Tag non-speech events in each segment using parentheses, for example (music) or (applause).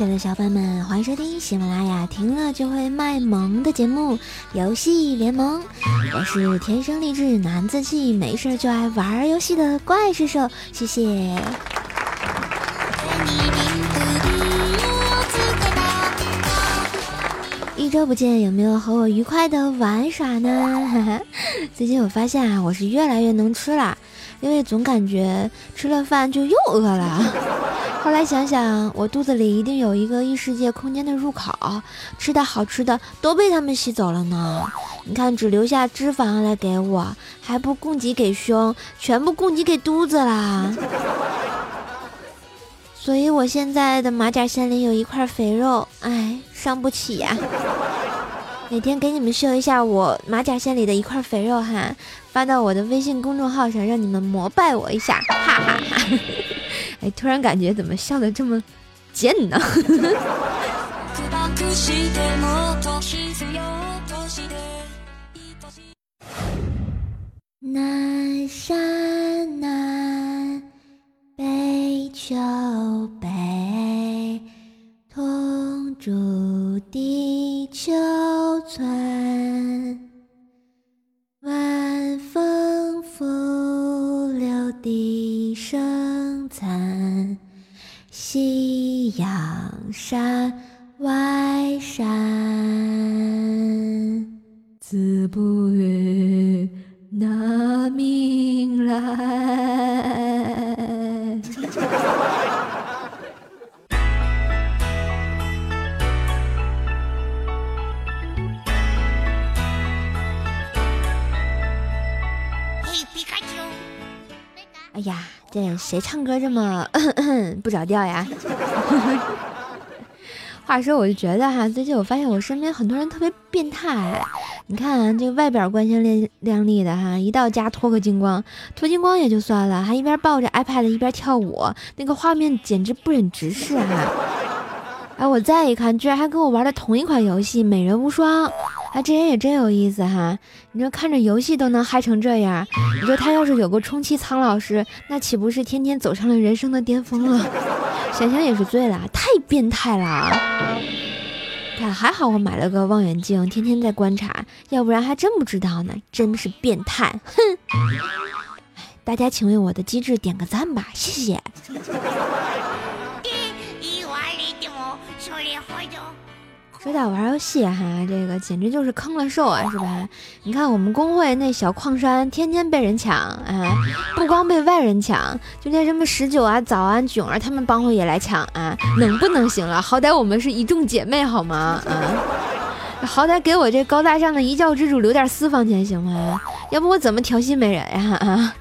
亲爱的小伙伴们，欢迎收听喜马拉雅听了就会卖萌的节目《游戏联盟》。我是天生丽质难自弃，没事就爱玩游戏的怪兽兽，谢谢。一周不见，有没有和我愉快的玩耍呢？(laughs) 最近我发现啊，我是越来越能吃了，因为总感觉吃了饭就又饿了。后来想想，我肚子里一定有一个异世界空间的入口，吃的好吃的都被他们吸走了呢。你看，只留下脂肪来给我，还不供给给胸，全部供给给肚子啦。所以我现在的马甲线里有一块肥肉，哎，伤不起呀。哪天给你们秀一下我马甲线里的一块肥肉哈，发到我的微信公众号上，让你们膜拜我一下，哈哈哈。哎，突然感觉怎么笑的这么贱呢？(laughs) 南山南，北秋北，同住地球村。晚风拂柳笛声残，夕阳山外山。子不语那明来。这谁唱歌这么 (coughs) 不着调呀？(laughs) 话说，我就觉得哈，最近我发现我身边很多人特别变态。你看，这外表光鲜亮亮丽的哈，一到家脱个精光，脱精光也就算了，还一边抱着 iPad 一边跳舞，那个画面简直不忍直视哈。哎，我再一看，居然还跟我玩的同一款游戏《美人无双》。哎，这人也真有意思哈！你说看着游戏都能嗨成这样，你说他要是有个充气苍老师，那岂不是天天走上了人生的巅峰了？(laughs) 想想也是醉了，太变态了！看，还好我买了个望远镜，天天在观察，要不然还真不知道呢，真是变态！哼！大家请为我的机智点个赞吧，谢谢。说到玩游戏哈，这个简直就是坑了兽啊，是吧？你看我们公会那小矿山，天天被人抢啊，不光被外人抢，就连什么十九啊、早安、囧儿他们帮会也来抢啊，能不能行了？好歹我们是一众姐妹好吗？啊，好歹给我这高大上的一教之主留点私房钱行吗？要不我怎么调戏美人呀？啊！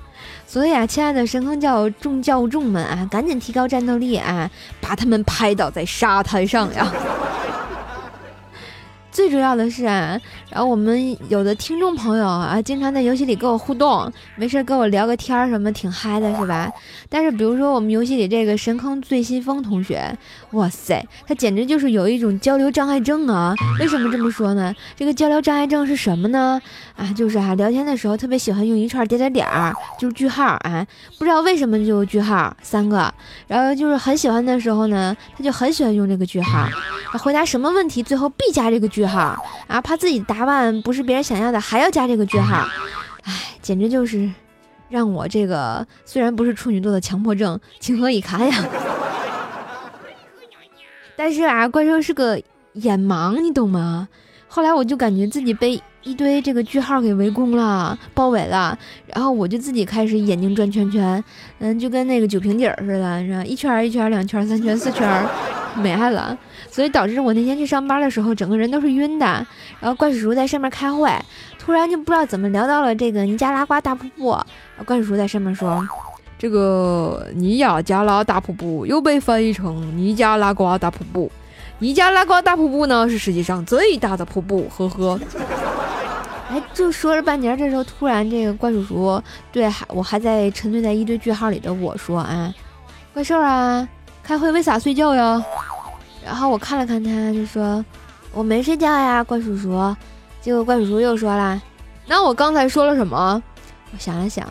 所以啊，亲爱的神坑教众教众们啊，赶紧提高战斗力啊，把他们拍倒在沙滩上呀！最主要的是啊，然后我们有的听众朋友啊，经常在游戏里跟我互动，没事跟我聊个天儿什么，挺嗨的，是吧？但是比如说我们游戏里这个神坑醉心风同学，哇塞，他简直就是有一种交流障碍症啊！为什么这么说呢？这个交流障碍症是什么呢？啊，就是啊，聊天的时候特别喜欢用一串点点点儿，就是句号啊，不知道为什么就句号三个，然后就是很喜欢的时候呢，他就很喜欢用这个句号，回答什么问题最后必加这个句号啊，怕自己答案不是别人想要的，还要加这个句号，哎，简直就是让我这个虽然不是处女座的强迫症情何以堪呀！但是啊，怪兽是个眼盲，你懂吗？后来我就感觉自己被一堆这个句号给围攻了，包围了，然后我就自己开始眼睛转圈圈，嗯，就跟那个酒瓶底儿似的，是吧？一圈一圈，两圈三圈四圈，没爱了。所以导致我那天去上班的时候，整个人都是晕的。然后怪叔叔在上面开会，突然就不知道怎么聊到了这个尼加拉瓜大瀑布。怪叔叔在上面说：“这个尼亚加拉大瀑布又被翻译成尼加拉瓜大瀑布。尼加拉瓜大瀑布呢是世界上最大的瀑布。”呵呵。(laughs) 哎，就说了半截，这时候突然这个怪叔叔对还我还在沉醉在一堆句号里的我说：“啊，怪兽啊，开会为啥睡觉呀？”然后我看了看他，就说：“我没睡觉呀，怪叔叔。”结果怪叔叔又说了：“那我刚才说了什么？”我想了想，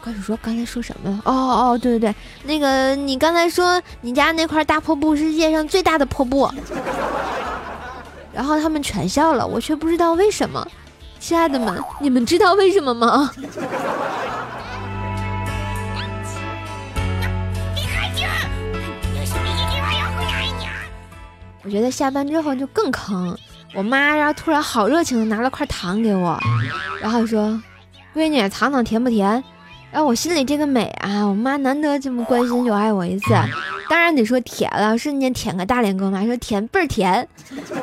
怪叔叔刚才说什么了？哦哦，对对对，那个你刚才说你家那块大破布是世界上最大的破布，(laughs) 然后他们全笑了，我却不知道为什么。亲爱的们，你们知道为什么吗？我觉得下班之后就更坑，我妈然后突然好热情的拿了块糖给我，然后说：“闺女，尝尝甜不甜？”然后我心里这个美啊，我妈难得这么关心就爱我一次，当然得说甜了，瞬间舔个大脸，跟我妈说甜倍儿甜。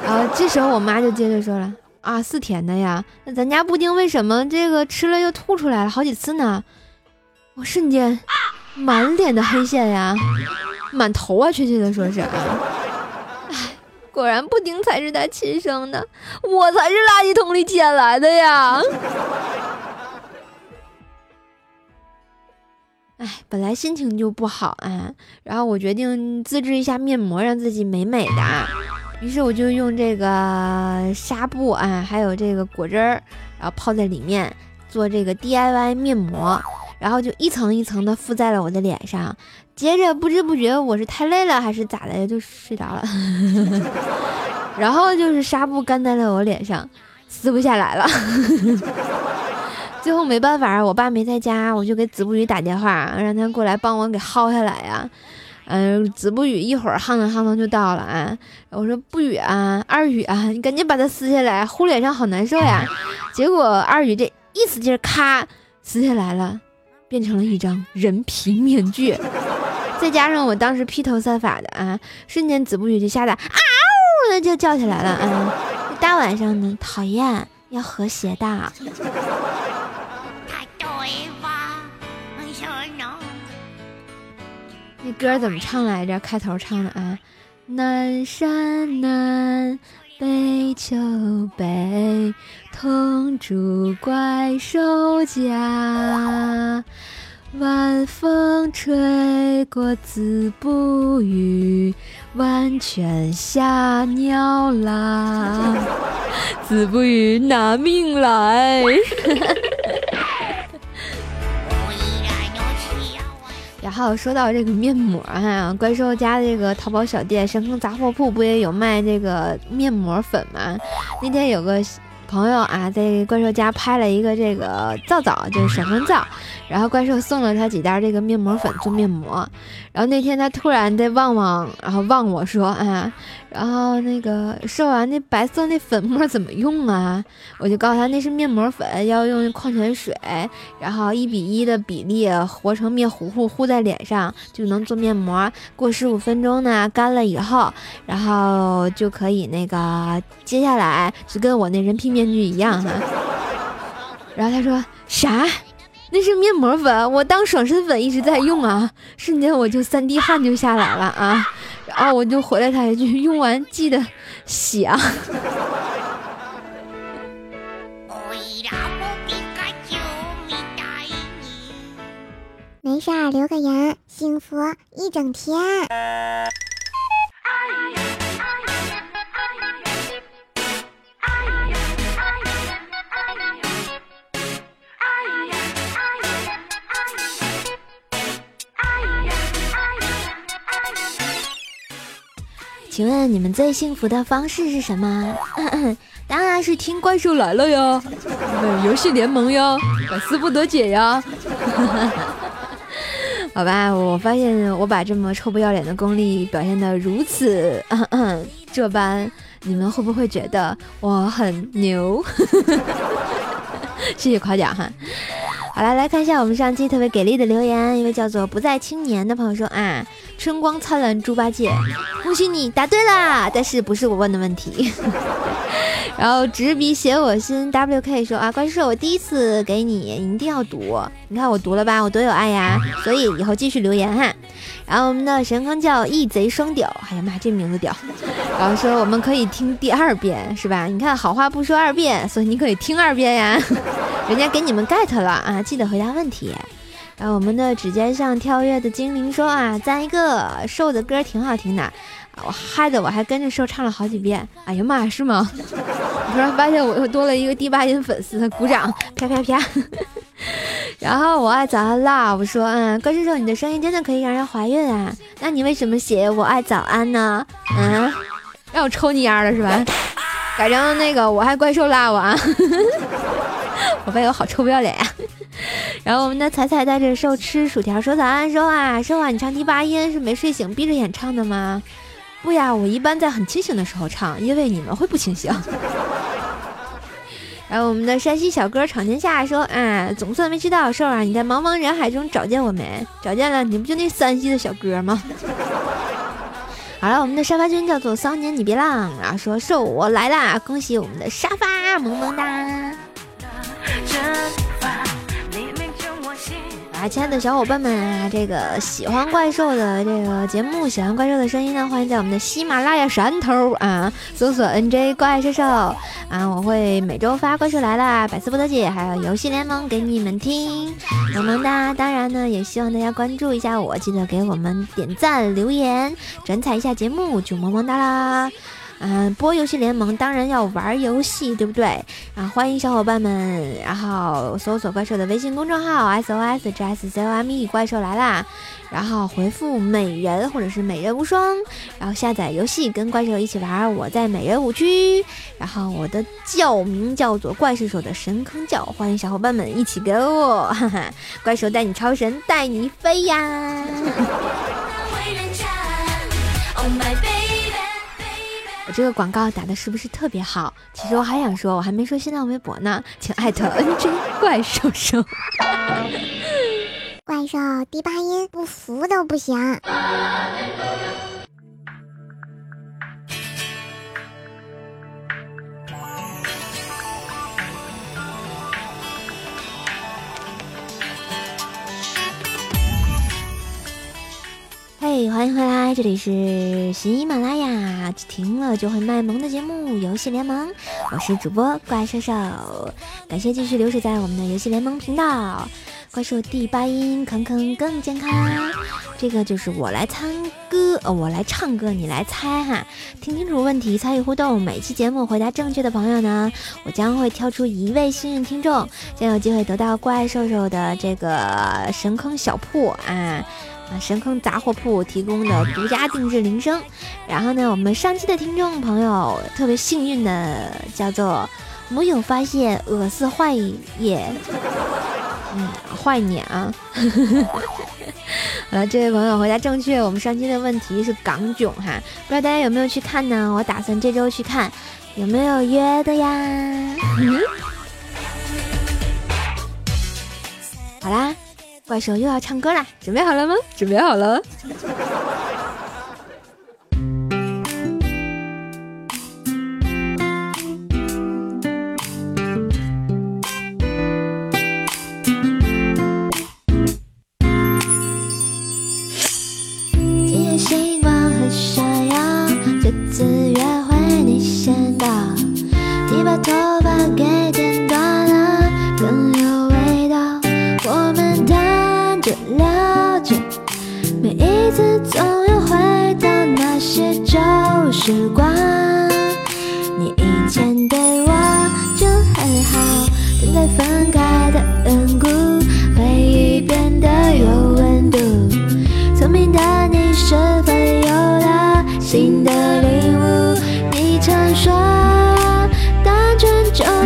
然后这时候我妈就接着说了：“啊，是甜的呀，那咱家布丁为什么这个吃了又吐出来了好几次呢？”我瞬间满脸的黑线呀，满头啊，确切的说是啊。果然布丁才是他亲生的，我才是垃圾桶里捡来的呀！哎，本来心情就不好啊，然后我决定自制一下面膜，让自己美美的。于是我就用这个纱布啊，还有这个果汁儿，然后泡在里面做这个 DIY 面膜。然后就一层一层的敷在了我的脸上，接着不知不觉我是太累了还是咋的就睡着了，(laughs) 然后就是纱布干在了我脸上，撕不下来了。(laughs) 最后没办法，我爸没在家，我就给子不语打电话，让他过来帮我给薅下来呀。嗯，子不语一会儿夯腾夯腾就到了啊。我说不语啊，二语啊，你赶紧把它撕下来，糊脸上好难受呀。结果二语这一使劲，咔撕下来了。变成了一张人皮面具，再加上我当时披头散发的啊，瞬间子不语就吓得啊呜的就叫起来了啊！大晚上的讨厌，要和谐的。那歌怎么唱来着？开头唱的啊，南山南。北秋北，同住怪兽家。晚风吹过子不语，万泉下鸟啦。(laughs) 子不语拿命来。(laughs) 然后说到这个面膜啊，怪兽家的这个淘宝小店神坑杂货铺不也有卖这个面膜粉吗？那天有个。朋友啊，在怪兽家拍了一个这个皂皂，就是闪光皂，然后怪兽送了他几袋这个面膜粉做面膜。然后那天他突然在旺旺，然后望我说啊，然后那个说完那白色那粉末怎么用啊？(laughs) 我就告诉他那是面膜粉，要用矿泉水，然后一比一的比例和成面糊糊糊在脸上就能做面膜。过十五分钟呢，干了以后，然后就可以那个接下来就跟我那人皮面具一样哈。然后他说啥？那是面膜粉，我当爽身粉一直在用啊，瞬间我就三滴汗就下来了啊，啊我就回了他一句，(laughs) 用完记得洗啊。(laughs) 没事儿，留个言，幸福一整天。请问你们最幸福的方式是什么？(coughs) 当然是听怪兽来了呀，游戏联盟呀，百思不得解呀。(laughs) 好吧，我发现我把这么臭不要脸的功力表现的如此 (coughs) 这般，你们会不会觉得我很牛？(laughs) 谢谢夸奖哈。好了，来看一下我们上期特别给力的留言，一位叫做不在青年的朋友说啊，春光灿烂猪八戒，恭喜你答对了，但是不是我问的问题。(laughs) 然后执笔写我心 WK 说啊，关师，我第一次给你，你一定要读。你看我读了吧，我多有爱呀。所以以后继续留言哈。然后我们的神坑叫一贼双屌，哎呀妈，这名字屌。(laughs) 然后说我们可以听第二遍是吧？你看好话不说二遍，所以你可以听二遍呀。人家给你们 get 了啊，记得回答问题。然后我们的指尖上跳跃的精灵说啊，赞一个，瘦的歌挺好听的。我害得，我还跟着瘦唱了好几遍。哎呀妈呀，是吗？我 (laughs) 突然发现我又多了一个第八音粉丝，鼓掌，啪啪啪。(laughs) 然后我爱早安 love 说，嗯，怪兽兽，你的声音真的可以让人怀孕啊？那你为什么写我爱早安呢？嗯，(laughs) 让我抽你烟了是吧？改成那个我爱怪兽 love 啊！(laughs) 我发现我好臭不要脸呀。(laughs) 然后我们的彩彩带着兽吃薯条说早安，说啊，说啊，你唱第八音是没睡醒闭着眼唱的吗？不呀，我一般在很清醒的时候唱，因为你们会不清醒。(laughs) 然后我们的山西小哥闯天下说，啊，总算没吃到兽啊，你在茫茫人海中找见我没？找见了，你不就那山西的小哥吗？好了，我们的沙发君叫做骚年，你别浪啊，说兽我来啦，恭喜我们的沙发萌萌哒。啊亲爱的小伙伴们啊，这个喜欢怪兽的这个节目，喜欢怪兽的声音呢，欢迎在我们的喜马拉雅山头啊搜索 NJ 怪兽兽啊，我会每周发怪兽来了、百思不得解，还有游戏联盟给你们听，萌萌哒！当然呢，也希望大家关注一下我，记得给我们点赞、留言、转采一下节目，就萌萌哒啦！嗯，播游戏联盟当然要玩游戏，对不对？啊，欢迎小伙伴们，然后搜索怪兽的微信公众号 S O S J S C O M E，怪兽来啦！然后回复美人或者是美人无双，然后下载游戏跟怪兽一起玩。我在美人五区，然后我的叫名叫做怪兽手的神坑叫，欢迎小伙伴们一起跟我，哈哈，怪兽带你超神，带你飞呀！这个广告打的是不是特别好？其实我还想说，我还没说新浪微博呢，请艾特 (laughs) NJ 怪兽兽。怪兽第八音不服都不行。欢迎回来，这里是喜马拉雅停了就会卖萌的节目《游戏联盟》，我是主播怪兽兽，感谢继续留守在我们的游戏联盟频道。怪兽第八音，坑坑更健康，这个就是我来唱歌，呃，我来唱歌，你来猜哈，听清楚问题，参与互动，每期节目回答正确的朋友呢，我将会挑出一位幸运听众，将有机会得到怪兽兽的这个神坑小铺啊。啊神坑杂货铺提供的独家定制铃声，然后呢，我们上期的听众朋友特别幸运的叫做没有发现我是坏也，嗯，坏你啊！(laughs) 好了，这位朋友回答正确，我们上期的问题是港囧哈，不知道大家有没有去看呢？我打算这周去看，有没有约的呀？(laughs) 好啦。怪兽又要唱歌啦，准备好了吗？准备好了。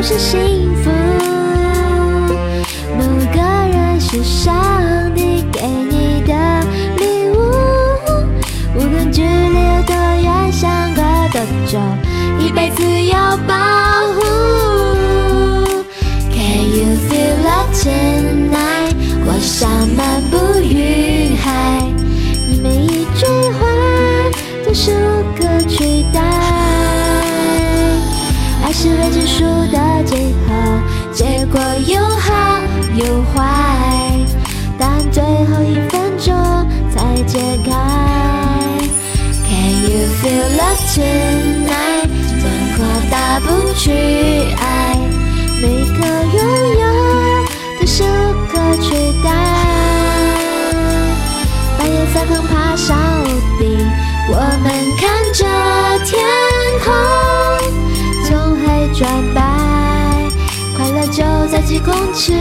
是幸福，某个人是上帝给你的礼物。无论距离有多远，相隔多久，一辈子要保护。Can you feel love too? 过有好有坏，但最后一分钟才解开。Can you feel love tonight？怎么大不去爱？每个拥有都是无可取代。半夜三更爬上屋顶，我们看着。几公尺。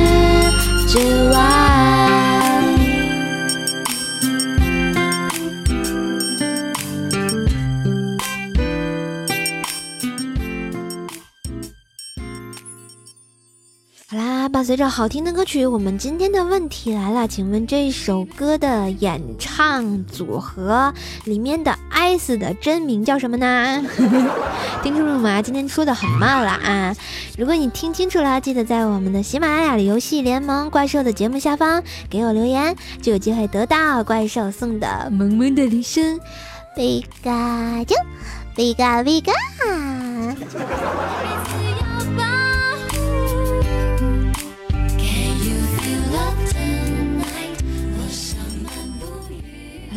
着好听的歌曲，我们今天的问题来了，请问这首歌的演唱组合里面的 S 的真名叫什么呢？(laughs) 听清楚吗？今天说的很慢了啊！如果你听清楚了，记得在我们的喜马拉雅的游戏联盟怪兽的节目下方给我留言，就有机会得到怪兽送的萌萌的铃声。皮卡丘，皮卡皮卡。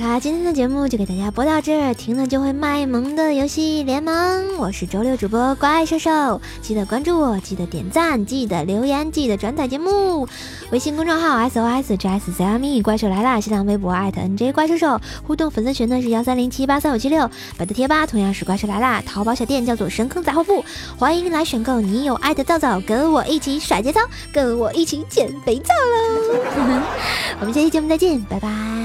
好啦，今天的节目就给大家播到这儿，听了就会卖萌的游戏联盟，我是周六主播怪兽兽，记得关注我，记得点赞，记得留言，记得转载节目。微信公众号 S O S J S C M E 怪兽来啦，新浪微博艾特 N J 怪兽兽，互动粉丝群呢是幺三零七八三五七六，百度贴吧同样是怪兽来啦，淘宝小店叫做神坑杂货铺，欢迎来选购你有爱的皂皂，跟我一起甩节操，跟我一起减肥皂喽！(laughs) 我们下期节目再见，拜拜。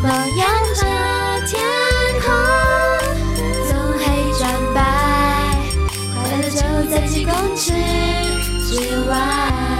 结果沿着天空，从黑转白，快乐就在几公尺之外。